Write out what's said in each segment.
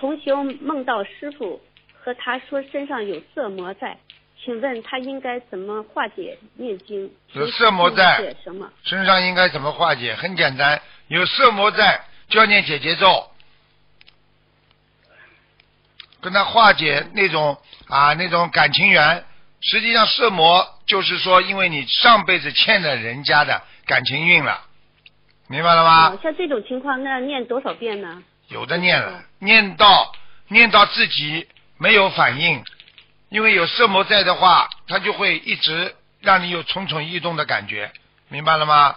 同修梦到师傅和他说身上有色魔在，请问他应该怎么化解念经？有色魔在什么？身上应该怎么化解？很简单，有色魔在就要念解结咒，跟他化解那种啊那种感情缘。实际上色魔就是说，因为你上辈子欠了人家的感情运了，明白了吗？哦像这种情况，那念多少遍呢？有的念了，念到念到自己没有反应，因为有色魔在的话，他就会一直让你有蠢蠢欲动的感觉，明白了吗？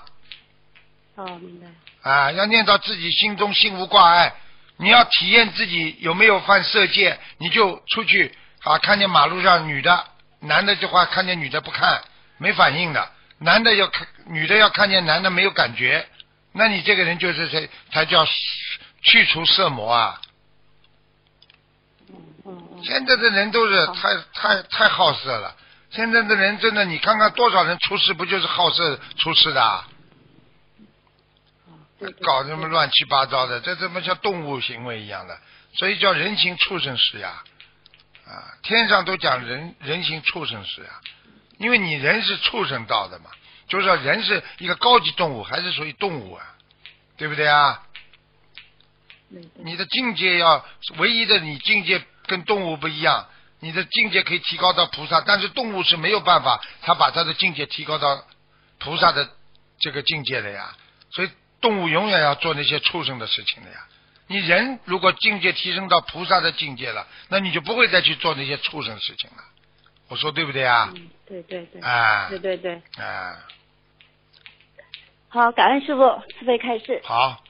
哦，明白。啊，要念到自己心中心无挂碍，你要体验自己有没有犯色戒，你就出去啊，看见马路上女的、男的的话，看见女的不看，没反应的，男的要看，女的要看见男的没有感觉，那你这个人就是才才叫去除色魔啊。现在的人都是太太太好色了，现在的人真的，你看看多少人出事，不就是好色出事的啊？搞什么乱七八糟的，这怎么像动物行为一样的？所以叫人形畜生师呀，啊，天上都讲人人形畜生师呀，因为你人是畜生道的嘛，就是说人是一个高级动物，还是属于动物啊，对不对啊？你的境界要唯一的，你境界跟动物不一样，你的境界可以提高到菩萨，但是动物是没有办法，他把他的境界提高到菩萨的这个境界的呀。所以动物永远要做那些畜生的事情的呀。你人如果境界提升到菩萨的境界了，那你就不会再去做那些畜生事情了。我说对不对啊？嗯，对对对。啊对对对。啊，好，感恩师傅慈悲开示。好，